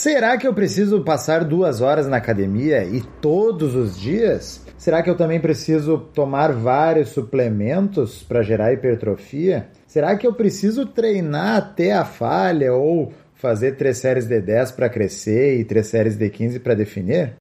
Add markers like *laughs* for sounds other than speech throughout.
Será que eu preciso passar duas horas na academia e todos os dias? Será que eu também preciso tomar vários suplementos para gerar hipertrofia? Será que eu preciso treinar até a falha ou fazer três séries de 10 para crescer e três séries de 15 para definir?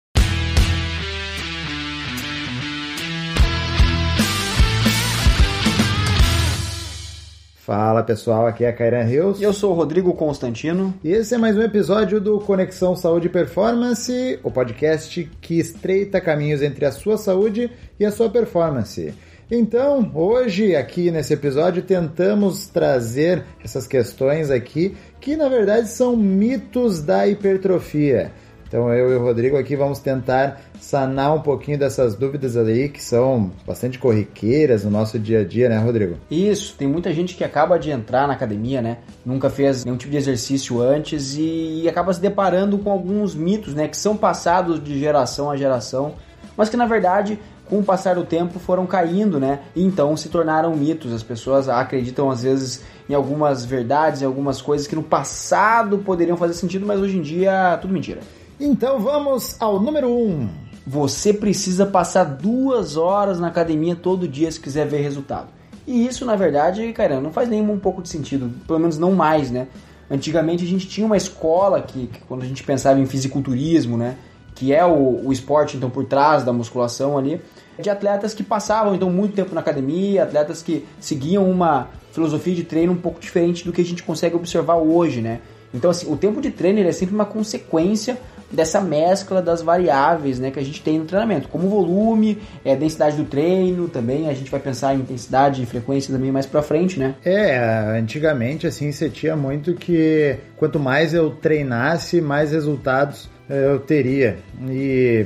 Fala pessoal, aqui é a Kairan Rios. Eu sou o Rodrigo Constantino. E esse é mais um episódio do Conexão Saúde e Performance, o podcast que estreita caminhos entre a sua saúde e a sua performance. Então, hoje aqui nesse episódio tentamos trazer essas questões aqui que na verdade são mitos da hipertrofia. Então eu e o Rodrigo aqui vamos tentar sanar um pouquinho dessas dúvidas aí que são bastante corriqueiras no nosso dia a dia, né, Rodrigo? Isso, tem muita gente que acaba de entrar na academia, né? Nunca fez nenhum tipo de exercício antes e acaba se deparando com alguns mitos, né, que são passados de geração a geração, mas que na verdade com o passar do tempo foram caindo, né? E então se tornaram mitos. As pessoas acreditam às vezes em algumas verdades, em algumas coisas que no passado poderiam fazer sentido, mas hoje em dia tudo mentira. Então vamos ao número 1. Um. Você precisa passar duas horas na academia todo dia se quiser ver resultado. E isso, na verdade, cara, não faz nenhum um pouco de sentido, pelo menos não mais, né? Antigamente a gente tinha uma escola que, que quando a gente pensava em fisiculturismo, né? Que é o, o esporte, então, por trás da musculação ali, de atletas que passavam, então, muito tempo na academia, atletas que seguiam uma filosofia de treino um pouco diferente do que a gente consegue observar hoje, né? Então, assim, o tempo de treino é sempre uma consequência dessa mescla das variáveis né, que a gente tem no treinamento, como volume, é, densidade do treino também, a gente vai pensar em intensidade e frequência também mais para frente, né? É, antigamente assim você tinha muito que quanto mais eu treinasse, mais resultados é, eu teria. E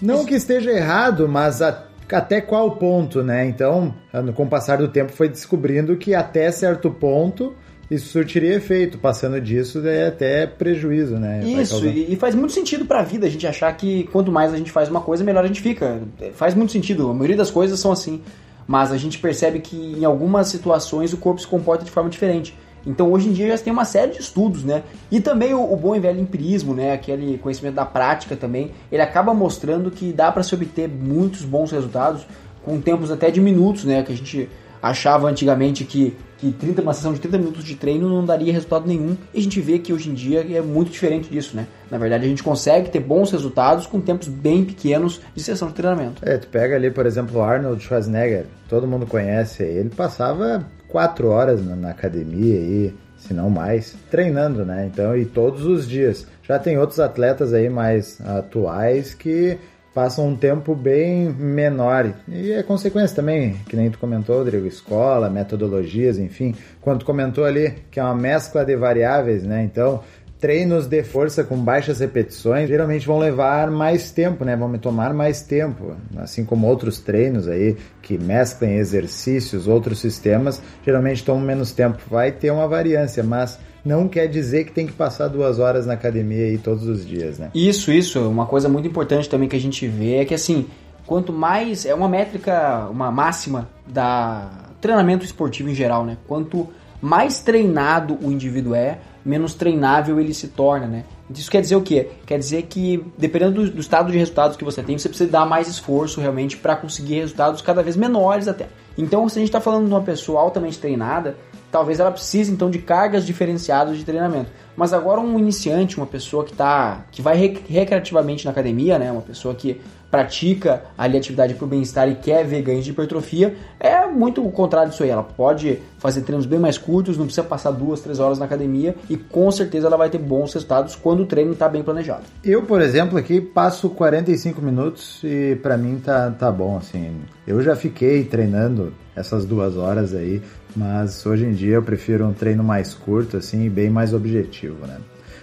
não que esteja errado, mas a, até qual ponto, né? Então, com o passar do tempo foi descobrindo que até certo ponto isso surtiria efeito. Passando disso é até prejuízo, né? Isso, e faz muito sentido para a vida a gente achar que quanto mais a gente faz uma coisa, melhor a gente fica. Faz muito sentido. A maioria das coisas são assim. Mas a gente percebe que em algumas situações o corpo se comporta de forma diferente. Então hoje em dia já tem uma série de estudos, né? E também o, o bom e velho empirismo, né? Aquele conhecimento da prática também, ele acaba mostrando que dá para se obter muitos bons resultados com tempos até de minutos, né? Que a gente achava antigamente que, que 30, uma sessão de 30 minutos de treino não daria resultado nenhum, e a gente vê que hoje em dia é muito diferente disso, né? Na verdade, a gente consegue ter bons resultados com tempos bem pequenos de sessão de treinamento. É, tu pega ali, por exemplo, o Arnold Schwarzenegger, todo mundo conhece, ele passava quatro horas na, academia e se não mais, treinando, né? Então, e todos os dias. Já tem outros atletas aí mais atuais que passam um tempo bem menor. E é consequência também, que nem tu comentou, Rodrigo, escola, metodologias, enfim. Quando tu comentou ali que é uma mescla de variáveis, né? Então, treinos de força com baixas repetições geralmente vão levar mais tempo, né? Vão me tomar mais tempo, assim como outros treinos aí que mesclam exercícios, outros sistemas, geralmente tomam menos tempo. Vai ter uma variância, mas não quer dizer que tem que passar duas horas na academia aí todos os dias, né? Isso, isso. Uma coisa muito importante também que a gente vê é que assim, quanto mais é uma métrica, uma máxima da treinamento esportivo em geral, né? Quanto mais treinado o indivíduo é, menos treinável ele se torna, né? Isso quer dizer o quê? Quer dizer que, dependendo do, do estado de resultados que você tem, você precisa dar mais esforço realmente para conseguir resultados cada vez menores até. Então, se a gente está falando de uma pessoa altamente treinada, talvez ela precise então de cargas diferenciadas de treinamento. Mas agora um iniciante, uma pessoa que tá que vai recreativamente na academia, né, uma pessoa que pratica ali atividade para o bem-estar e quer ver ganhos de hipertrofia, é muito o contrário disso aí. Ela pode fazer treinos bem mais curtos, não precisa passar duas, três horas na academia e com certeza ela vai ter bons resultados quando o treino está bem planejado. Eu, por exemplo, aqui passo 45 minutos e para mim tá, tá bom, assim. Eu já fiquei treinando essas duas horas aí mas hoje em dia eu prefiro um treino mais curto, assim, bem mais objetivo, né?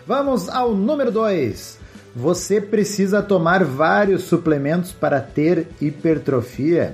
Vamos ao número 2. Você precisa tomar vários suplementos para ter hipertrofia.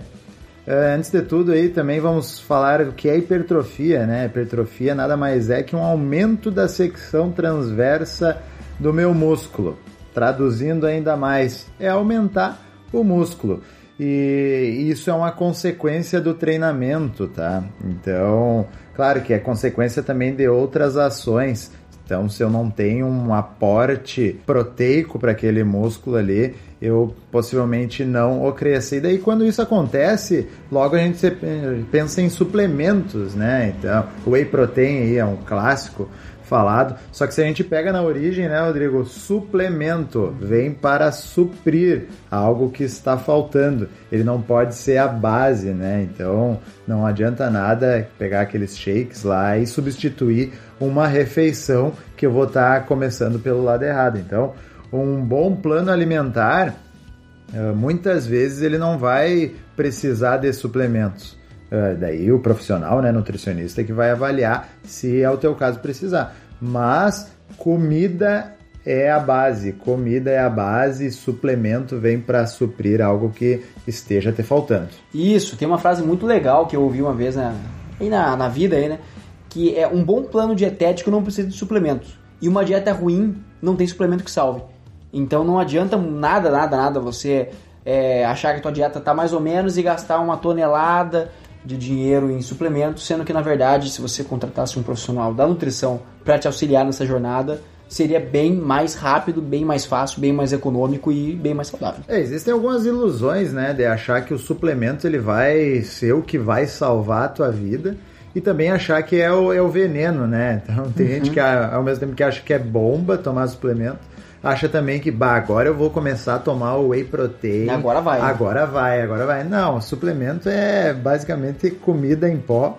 Uh, antes de tudo aí também vamos falar o que é hipertrofia, né? Hipertrofia nada mais é que um aumento da secção transversa do meu músculo. Traduzindo ainda mais, é aumentar o músculo. E isso é uma consequência do treinamento, tá? Então, claro que é consequência também de outras ações. Então, se eu não tenho um aporte proteico para aquele músculo ali, eu possivelmente não o cresça. E daí, quando isso acontece, logo a gente pensa em suplementos, né? Então, whey protein aí é um clássico falado. Só que se a gente pega na origem, né, Rodrigo? Suplemento vem para suprir algo que está faltando. Ele não pode ser a base, né? Então não adianta nada pegar aqueles shakes lá e substituir uma refeição que eu vou estar tá começando pelo lado errado. Então, um bom plano alimentar, eh, muitas vezes ele não vai precisar de suplementos. Uh, daí o profissional, né, nutricionista, que vai avaliar se é o teu caso precisar. Mas comida é a base, comida é a base, suplemento vem para suprir algo que esteja te faltando. Isso, tem uma frase muito legal que eu ouvi uma vez na, aí na, na vida aí, né? Que é um bom plano dietético não precisa de suplementos. E uma dieta ruim não tem suplemento que salve. Então não adianta nada, nada, nada você é, achar que a tua dieta tá mais ou menos e gastar uma tonelada de dinheiro em suplementos, sendo que na verdade, se você contratasse um profissional da nutrição para te auxiliar nessa jornada, seria bem mais rápido, bem mais fácil, bem mais econômico e bem mais saudável. É, existem algumas ilusões, né, de achar que o suplemento ele vai ser o que vai salvar a tua vida e também achar que é o, é o veneno, né? Então tem uhum. gente que ao mesmo tempo que acha que é bomba tomar suplemento, acha também que, bah, agora eu vou começar a tomar o whey protein. Agora vai. Agora vai, agora vai. Não, suplemento é basicamente comida em pó,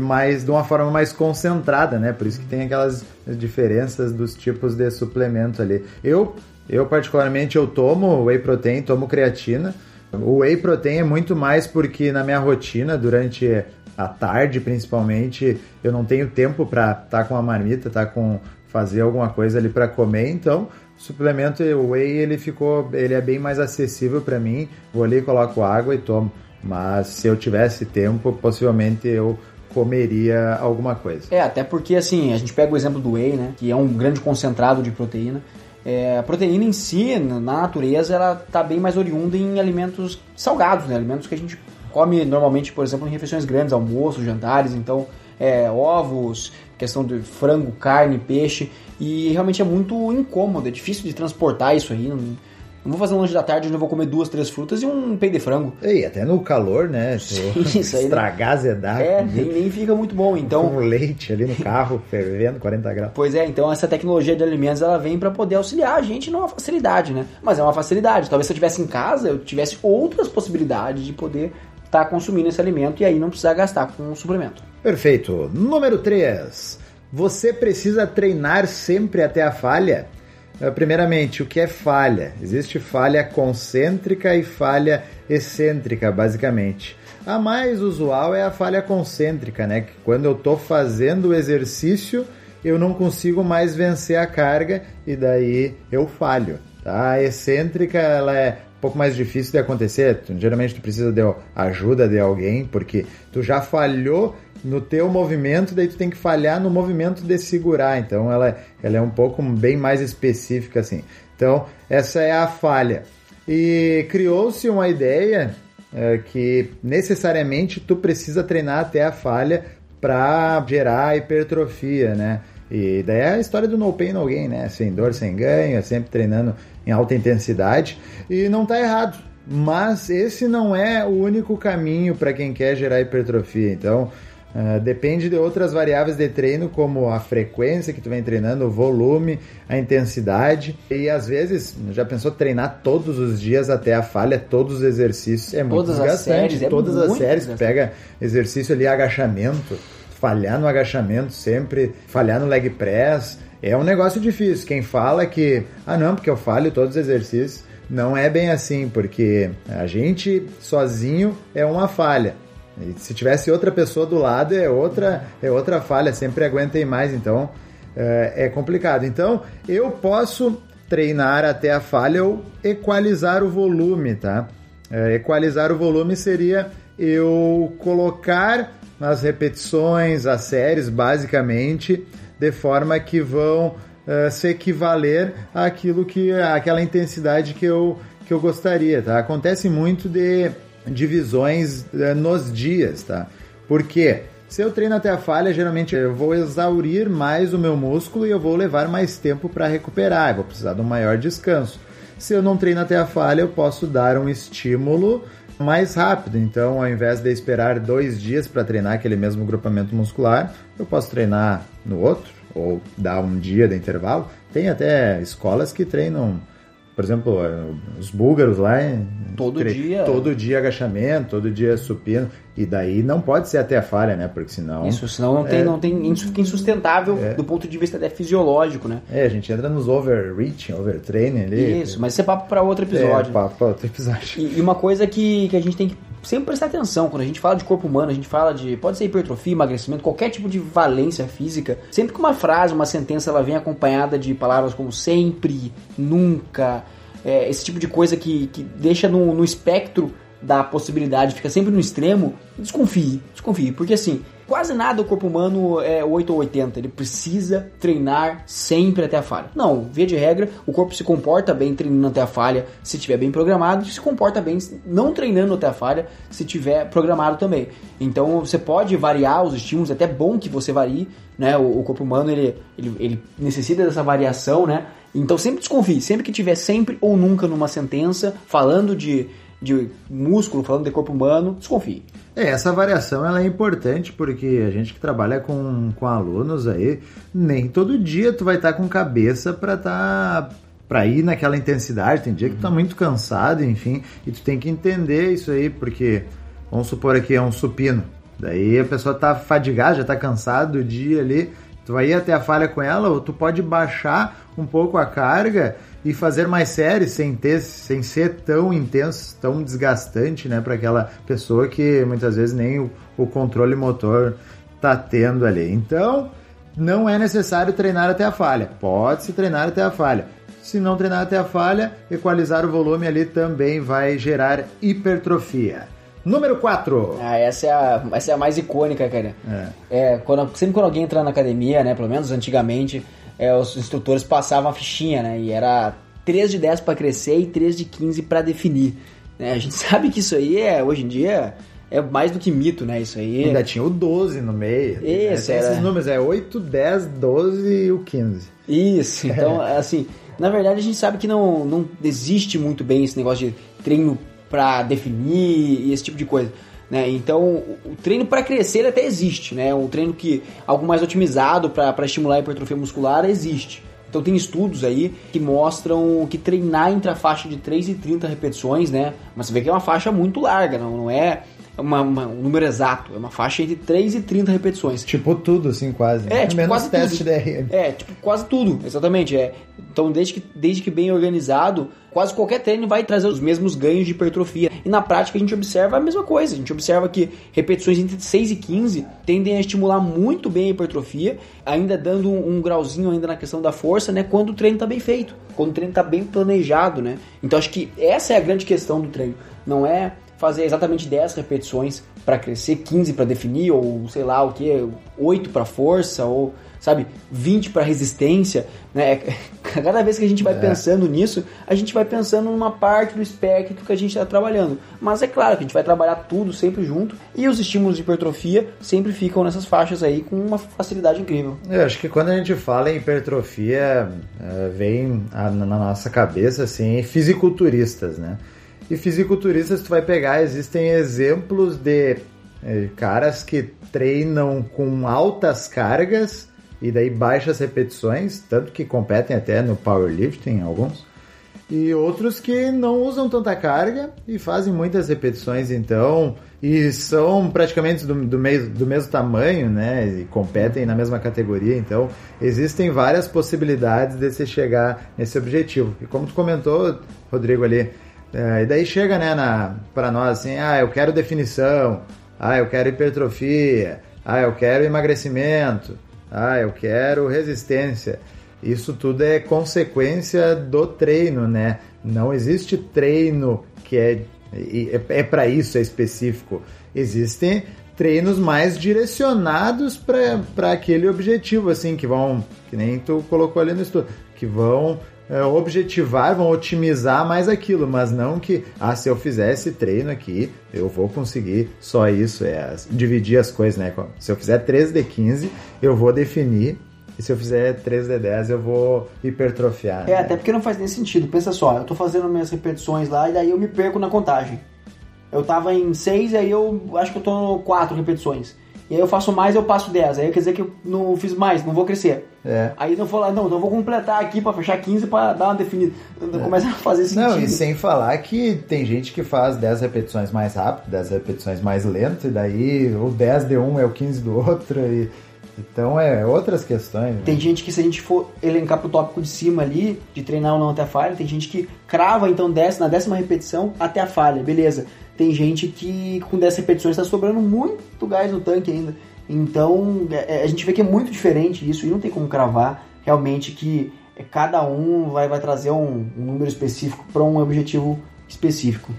mas de uma forma mais concentrada, né? Por isso que tem aquelas diferenças dos tipos de suplemento ali. Eu, eu particularmente, eu tomo whey protein, tomo creatina. O whey protein é muito mais porque na minha rotina, durante a tarde principalmente, eu não tenho tempo para estar tá com a marmita, estar tá com fazer alguma coisa ali para comer, então o suplemento whey ele ficou, ele é bem mais acessível para mim. Vou ali, coloco água e tomo. Mas se eu tivesse tempo, possivelmente eu comeria alguma coisa. É, até porque assim, a gente pega o exemplo do whey, né, que é um grande concentrado de proteína. É, a proteína em si, na natureza, ela está bem mais oriunda em alimentos salgados, né? Alimentos que a gente come normalmente, por exemplo, em refeições grandes, almoços, jantares, então é, ovos, questão de frango, carne, peixe, e realmente é muito incômodo, é difícil de transportar isso aí. Não, não vou fazer um lanche da tarde onde eu vou comer duas, três frutas e um peito de frango. E até no calor, né? *laughs* Sim, isso aí. Estragar, azedar. É, nem, nem, fica muito bom. Então, com leite ali no carro, fervendo, 40 graus. Pois é, então essa tecnologia de alimentos ela vem para poder auxiliar a gente numa facilidade, né? Mas é uma facilidade. Talvez se eu estivesse em casa, eu tivesse outras possibilidades de poder estar tá consumindo esse alimento e aí não precisar gastar com um suplemento. Perfeito. Número 3. Você precisa treinar sempre até a falha? Eh, primeiramente, o que é falha? Existe falha concêntrica e falha excêntrica, basicamente. A mais usual é a falha concêntrica, né? Que quando eu estou fazendo o exercício, eu não consigo mais vencer a carga e daí eu falho. Tá? A excêntrica ela é um pouco mais difícil de acontecer. Geralmente tu precisa de ajuda de alguém porque tu já falhou no teu movimento, daí tu tem que falhar no movimento de segurar. Então ela, ela é um pouco bem mais específica assim. Então essa é a falha. E criou-se uma ideia é, que necessariamente tu precisa treinar até a falha para gerar hipertrofia, né? E daí é a história do no pain no gain, né? Sem dor, sem ganho, é sempre treinando em alta intensidade. E não tá errado. Mas esse não é o único caminho para quem quer gerar hipertrofia. Então, Uh, depende de outras variáveis de treino, como a frequência que tu vem treinando, o volume, a intensidade. E às vezes, já pensou treinar todos os dias até a falha, todos os exercícios? É muito todas desgastante. As séries, é todas as séries, pega exercício ali, agachamento, falhar no agachamento sempre, falhar no leg press. É um negócio difícil. Quem fala que, ah não, porque eu falho todos os exercícios, não é bem assim, porque a gente sozinho é uma falha e se tivesse outra pessoa do lado, é outra, é outra falha, sempre aguentem mais, então é, é complicado. Então, eu posso treinar até a falha ou equalizar o volume, tá? É, equalizar o volume seria eu colocar as repetições, as séries, basicamente, de forma que vão uh, se equivaler àquilo que, àquela intensidade que eu, que eu gostaria, tá? Acontece muito de divisões eh, nos dias, tá? Porque Se eu treino até a falha, geralmente eu vou exaurir mais o meu músculo e eu vou levar mais tempo para recuperar, eu vou precisar de um maior descanso. Se eu não treino até a falha, eu posso dar um estímulo mais rápido. Então, ao invés de esperar dois dias para treinar aquele mesmo grupamento muscular, eu posso treinar no outro ou dar um dia de intervalo. Tem até escolas que treinam por exemplo, os búlgaros lá. Todo dia. Todo dia agachamento, todo dia supino. E daí não pode ser até a falha, né? Porque senão. Isso, senão não tem, é, não tem, isso fica insustentável é, do ponto de vista até fisiológico, né? É, a gente entra nos overreaching, overtraining ali. Isso, mas isso é papo para outro episódio. É, papo para outro episódio. E, e, uma coisa que, que a gente tem que sempre prestar atenção, quando a gente fala de corpo humano, a gente fala de. Pode ser hipertrofia, emagrecimento, qualquer tipo de valência física. Sempre que uma frase, uma sentença, ela vem acompanhada de palavras como sempre, nunca. É, esse tipo de coisa que, que deixa no, no espectro da possibilidade, fica sempre no extremo, desconfie, desconfie, porque assim, quase nada o corpo humano é 8 ou 80, ele precisa treinar sempre até a falha. Não, via de regra, o corpo se comporta bem treinando até a falha se estiver bem programado, se comporta bem não treinando até a falha se estiver programado também. Então você pode variar os estímulos, é até bom que você varie, né? O, o corpo humano ele, ele, ele necessita dessa variação, né? Então sempre desconfie, sempre que tiver sempre ou nunca numa sentença falando de de músculo, falando de corpo humano, desconfie. É, essa variação ela é importante porque a gente que trabalha com, com alunos aí, nem todo dia tu vai estar tá com cabeça para estar tá, para ir naquela intensidade. Tem dia que tu tá muito cansado, enfim, e tu tem que entender isso aí, porque vamos supor aqui é um supino. Daí a pessoa tá fadigada, já tá cansado do dia ali, tu vai ir até a falha com ela, ou tu pode baixar um pouco a carga e fazer mais séries sem ter, sem ser tão intenso, tão desgastante, né, para aquela pessoa que muitas vezes nem o, o controle motor tá tendo ali. Então, não é necessário treinar até a falha. Pode se treinar até a falha. Se não treinar até a falha, equalizar o volume ali também vai gerar hipertrofia. Número 4. Ah, essa é a, essa é a mais icônica, cara. É. é quando, sempre quando alguém entra na academia, né, pelo menos antigamente, é, os instrutores passavam a fichinha, né? E era 3 de 10 para crescer e 3 de 15 para definir. Né? A gente *laughs* sabe que isso aí é, hoje em dia, é mais do que mito, né? Isso aí. Ainda tinha o 12 no meio. Isso, né? Esses números, é 8, 10, 12 e o 15. Isso, *laughs* então, é. assim, na verdade a gente sabe que não, não existe muito bem esse negócio de treino para definir e esse tipo de coisa. Né? Então, o treino para crescer até existe, né? Um treino que algo mais otimizado para estimular a hipertrofia muscular existe. Então tem estudos aí que mostram que treinar entre a faixa de 3 e 30 repetições, né? Mas você vê que é uma faixa muito larga, não, não é uma, uma, um número exato, é uma faixa entre 3 e 30 repetições. Tipo tudo, assim, quase. É, tipo, Menos quase teste tudo. DRM. É, tipo, quase tudo, exatamente. É. Então, desde que, desde que bem organizado, quase qualquer treino vai trazer os mesmos ganhos de hipertrofia. E na prática a gente observa a mesma coisa. A gente observa que repetições entre 6 e 15 tendem a estimular muito bem a hipertrofia, ainda dando um, um grauzinho ainda na questão da força, né? Quando o treino está bem feito, quando o treino está bem planejado, né? Então acho que essa é a grande questão do treino. Não é fazer exatamente 10 repetições para crescer, 15 para definir, ou sei lá o que, 8 para força, ou sabe, 20 para resistência, né? *laughs* Cada vez que a gente vai é. pensando nisso, a gente vai pensando numa parte do espectro que a gente está trabalhando. Mas é claro que a gente vai trabalhar tudo sempre junto e os estímulos de hipertrofia sempre ficam nessas faixas aí com uma facilidade incrível. Eu acho que quando a gente fala em hipertrofia, é, vem na nossa cabeça assim fisiculturistas, né? E fisiculturistas, tu vai pegar, existem exemplos de é, caras que treinam com altas cargas e daí baixas repetições, tanto que competem até no powerlifting, alguns. E outros que não usam tanta carga e fazem muitas repetições, então, e são praticamente do, do, mesmo, do mesmo tamanho, né? E competem na mesma categoria, então existem várias possibilidades de se chegar nesse objetivo. E como tu comentou, Rodrigo, ali, é, e daí chega, né, para nós assim, ah, eu quero definição, ah, eu quero hipertrofia, ah, eu quero emagrecimento, ah, eu quero resistência. Isso tudo é consequência do treino, né? Não existe treino que é, é, é para isso, é específico. Existem treinos mais direcionados para aquele objetivo, assim, que vão, que nem tu colocou ali no estudo, que vão é, objetivar, vão otimizar mais aquilo, mas não que, ah, se eu fizer esse treino aqui, eu vou conseguir só isso, é dividir as coisas, né? Se eu fizer 3 de 15, eu vou definir e se eu fizer 3 de 10, eu vou hipertrofiar. É, né? até porque não faz nem sentido. Pensa só, eu tô fazendo minhas repetições lá e daí eu me perco na contagem. Eu tava em 6 e aí eu acho que eu tô 4 repetições. E aí eu faço mais, eu passo 10. Aí quer dizer que eu não fiz mais, não vou crescer. É. Aí não vou lá, não, eu vou completar aqui para fechar 15 para dar uma definida. É. Começa a fazer sentido. Não, e sem falar que tem gente que faz 10 repetições mais rápido, 10 repetições mais lento, e daí o 10 de um é o 15 do outro. E... Então é outras questões. Né? Tem gente que se a gente for elencar pro tópico de cima ali, de treinar ou não até a falha, tem gente que crava então desce na décima repetição até a falha, beleza. Tem gente que com 10 repetições está sobrando muito gás no tanque ainda. Então é, é, a gente vê que é muito diferente isso e não tem como cravar realmente que é, cada um vai, vai trazer um, um número específico para um objetivo específico.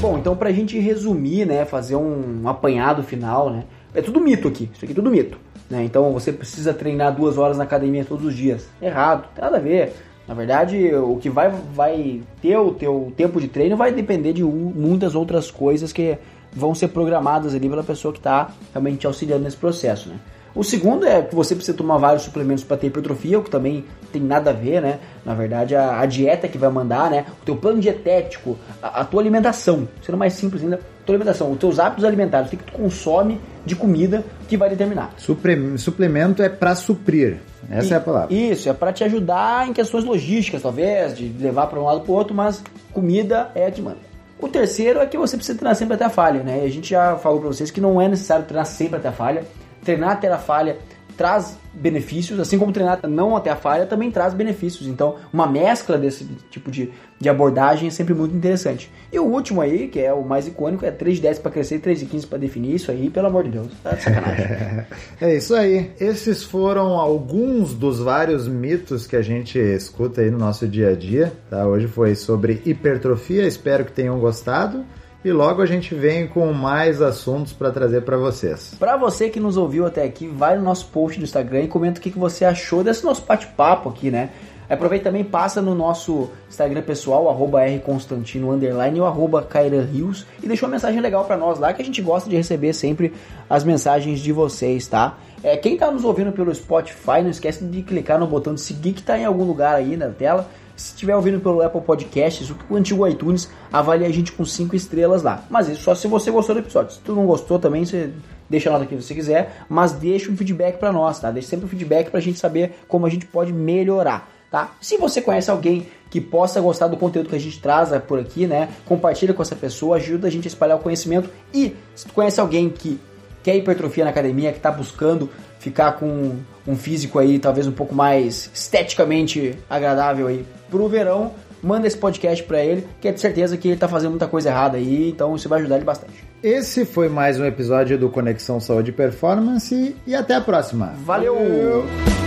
Bom, então pra gente resumir, né, fazer um, apanhado final, né, é tudo mito aqui, isso aqui é tudo mito. Né? Então você precisa treinar duas horas na academia todos os dias. Errado, nada a ver. Na verdade, o que vai, vai ter o teu tempo de treino vai depender de muitas outras coisas que vão ser programadas ali pela pessoa que está realmente auxiliando nesse processo, né? O segundo é que você precisa tomar vários suplementos para ter hipertrofia, o que também tem nada a ver, né? Na verdade, a, a dieta que vai mandar, né? O teu plano dietético, a, a, tua alimentação, sendo mais simples ainda, a tua alimentação, os teus hábitos alimentares, o que tu consome de comida que vai determinar. Supre, suplemento é para suprir, essa e, é a palavra. Isso, é para te ajudar em questões logísticas, talvez, de levar para um lado para o outro, mas comida é a que manda. O terceiro é que você precisa treinar sempre até a falha, né? A gente já falou para vocês que não é necessário treinar sempre até a falha treinar até a falha traz benefícios, assim como treinar não até a falha também traz benefícios. Então, uma mescla desse tipo de, de abordagem é sempre muito interessante. E o último aí, que é o mais icônico, é 3 de 10 para crescer e 3 de 15 para definir isso aí, pelo amor de Deus. Tá de sacanagem. *laughs* é isso aí. Esses foram alguns dos vários mitos que a gente escuta aí no nosso dia a dia. Tá? Hoje foi sobre hipertrofia, espero que tenham gostado e logo a gente vem com mais assuntos para trazer para vocês. Para você que nos ouviu até aqui, vai no nosso post do Instagram e comenta o que, você achou desse nosso bate-papo aqui, né? Aproveita também, passa no nosso Instagram pessoal, arroba rconstantino, underline, ou arroba Rios, e deixa uma mensagem legal para nós lá, que a gente gosta de receber sempre as mensagens de vocês, tá? É, quem tá nos ouvindo pelo Spotify, não esquece de clicar no botão de seguir que tá em algum lugar aí na tela, se estiver ouvindo pelo Apple Podcasts, o antigo iTunes, avalie a gente com 5 estrelas lá. Mas isso só se você gostou do episódio. Se tu não gostou também, você deixa lá nota que você quiser, mas deixa um feedback para nós, tá? Deixa sempre um feedback pra gente saber como a gente pode melhorar, tá? Se você conhece alguém que possa gostar do conteúdo que a gente traz por aqui, né? Compartilha com essa pessoa, ajuda a gente a espalhar o conhecimento e se tu conhece alguém que quer hipertrofia na academia, que está buscando ficar com um físico aí talvez um pouco mais esteticamente agradável aí pro verão, manda esse podcast para ele, que é de certeza que ele tá fazendo muita coisa errada aí, então isso vai ajudar ele bastante. Esse foi mais um episódio do Conexão Saúde e Performance e até a próxima. Valeu. Valeu.